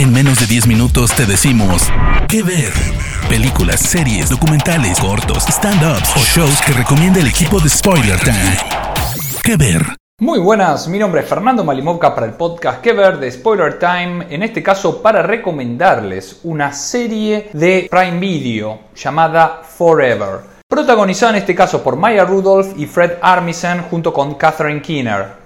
En menos de 10 minutos te decimos qué ver. Películas, series, documentales, cortos, stand-ups o shows que recomienda el equipo de Spoiler Time. ¿Qué ver? Muy buenas, mi nombre es Fernando Malimovka para el podcast Que ver de Spoiler Time, en este caso para recomendarles una serie de Prime Video llamada Forever, protagonizada en este caso por Maya Rudolph y Fred Armisen junto con Catherine Keener.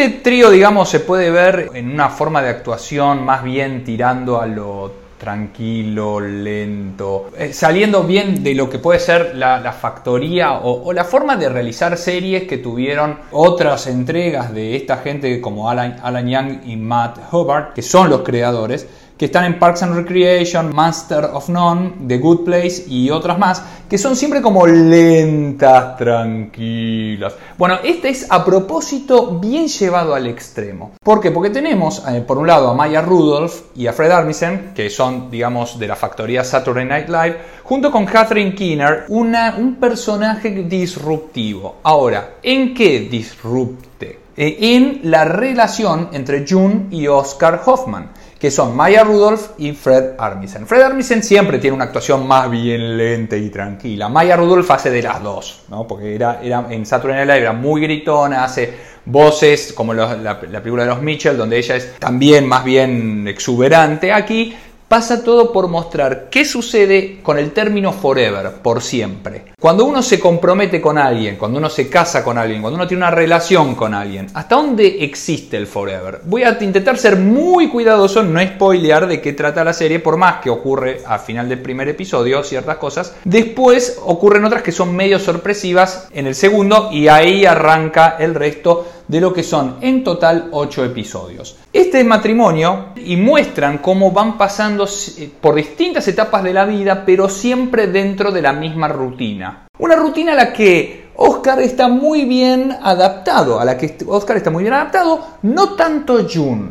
Este trío, digamos, se puede ver en una forma de actuación más bien tirando a lo tranquilo, lento, eh, saliendo bien de lo que puede ser la, factoría o, la forma de realizar series que tuvieron otras entregas de esta gente como Alan, Alan Young y Matt Hubbard, que son los creadores, que están en Parks and Recreation, Master of None, The Good Place y otras más, que son siempre como lentas, tranquilas. Bueno, este es a propósito bien llevado al extremo. ¿Por qué? Porque tenemos eh, por un lado a Maya Rudolph y a Fred Armisen, que son, digamos, de la factoría Saturday Night Live, junto con Catherine Keener, una, un personaje disruptivo. Ahora, ¿en qué disrupte? Eh, en la relación entre June y Oscar Hoffman que son Maya Rudolph y Fred Armisen. Fred Armisen siempre tiene una actuación más bien lenta y tranquila. Maya Rudolph hace de las dos, ¿no? porque era, era, en Saturday Night Live era muy gritona, hace voces como la, la película de los Mitchell, donde ella es también más bien exuberante. Aquí pasa todo por mostrar qué sucede con el término forever, por siempre. Cuando uno se compromete con alguien, cuando uno se casa con alguien, cuando uno tiene una relación con alguien, ¿hasta dónde existe el forever? Voy a intentar ser muy cuidadoso, no spoilear de qué trata la serie, por más que ocurre al final del primer episodio ciertas cosas. Después ocurren otras que son medio sorpresivas en el segundo y ahí arranca el resto de lo que son en total 8 episodios. Este matrimonio y muestran cómo van pasando eh, por distintas etapas de la vida, pero siempre dentro de la misma rutina. Una rutina a la que Oscar está muy bien adaptado, a la que Oscar está muy bien adaptado, no tanto June.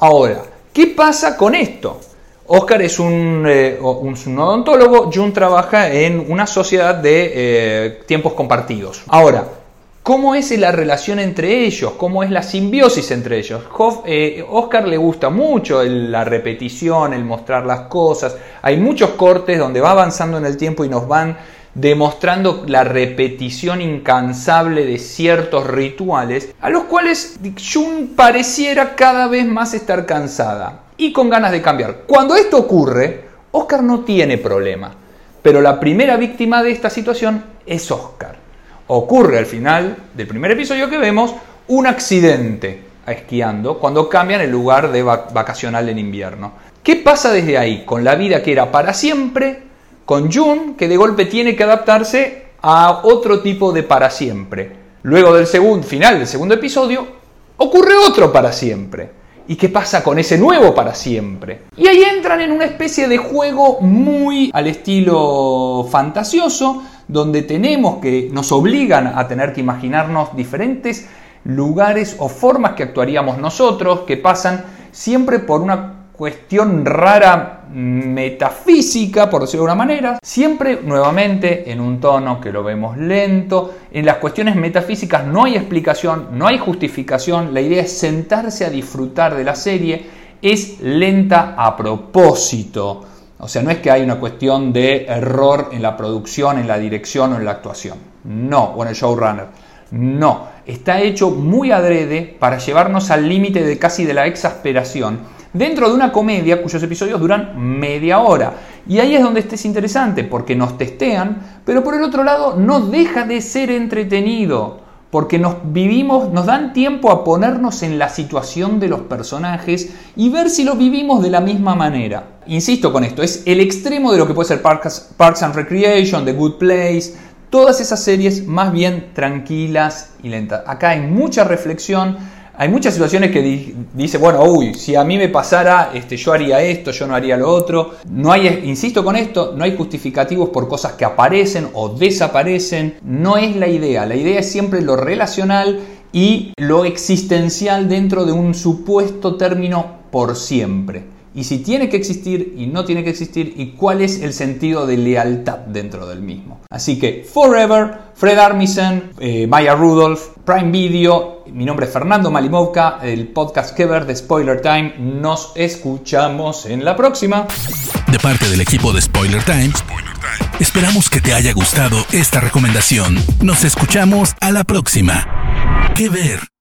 Ahora, ¿qué pasa con esto? Oscar es un, eh, un, odontólogo, June trabaja en una sociedad de eh, tiempos compartidos. Ahora, ¿Cómo es la relación entre ellos? ¿Cómo es la simbiosis entre ellos? Eh, Oscar le gusta mucho la repetición, el mostrar las cosas. Hay muchos cortes donde va avanzando en el tiempo y nos van demostrando la repetición incansable de ciertos rituales, a los cuales Jun pareciera cada vez más estar cansada y con ganas de cambiar. Cuando esto ocurre, Oscar no tiene problema, pero la primera víctima de esta situación es Oscar ocurre al final del primer episodio que vemos un accidente esquiando cuando cambian el lugar de vacacional en invierno. ¿Qué pasa desde ahí con la vida que era para siempre, con Jun que de golpe tiene que adaptarse a otro tipo de para siempre? Luego del segundo, final del segundo episodio, ocurre otro para siempre. ¿Y qué pasa con ese nuevo para siempre? Y ahí entran en una especie de juego muy al estilo fantasioso, donde tenemos que, nos obligan a tener que imaginarnos diferentes lugares o formas que actuaríamos nosotros, que pasan siempre por una cuestión rara metafísica, por decirlo de una manera, siempre nuevamente en un tono que lo vemos lento. En las cuestiones metafísicas no hay explicación, no hay justificación, la idea es sentarse a disfrutar de la serie, es lenta a propósito. O sea, no es que hay una cuestión de error en la producción, en la dirección o en la actuación. No, o en el showrunner. No, está hecho muy adrede para llevarnos al límite de casi de la exasperación dentro de una comedia cuyos episodios duran media hora. Y ahí es donde este es interesante, porque nos testean, pero por el otro lado no deja de ser entretenido porque nos vivimos, nos dan tiempo a ponernos en la situación de los personajes y ver si lo vivimos de la misma manera. Insisto con esto, es el extremo de lo que puede ser Parks, Parks and Recreation, The Good Place, todas esas series más bien tranquilas y lentas. Acá hay mucha reflexión, hay muchas situaciones que dice, bueno, uy, si a mí me pasara, este, yo haría esto, yo no haría lo otro. No hay, insisto con esto, no hay justificativos por cosas que aparecen o desaparecen. No es la idea. La idea es siempre lo relacional y lo existencial dentro de un supuesto término por siempre. Y si tiene que existir y no tiene que existir y cuál es el sentido de lealtad dentro del mismo. Así que Forever, Fred Armisen, eh, Maya Rudolph, Prime Video, mi nombre es Fernando Malimovka, el podcast que ver de Spoiler Time. Nos escuchamos en la próxima. De parte del equipo de Spoiler Time, esperamos que te haya gustado esta recomendación. Nos escuchamos a la próxima. ¿Qué ver?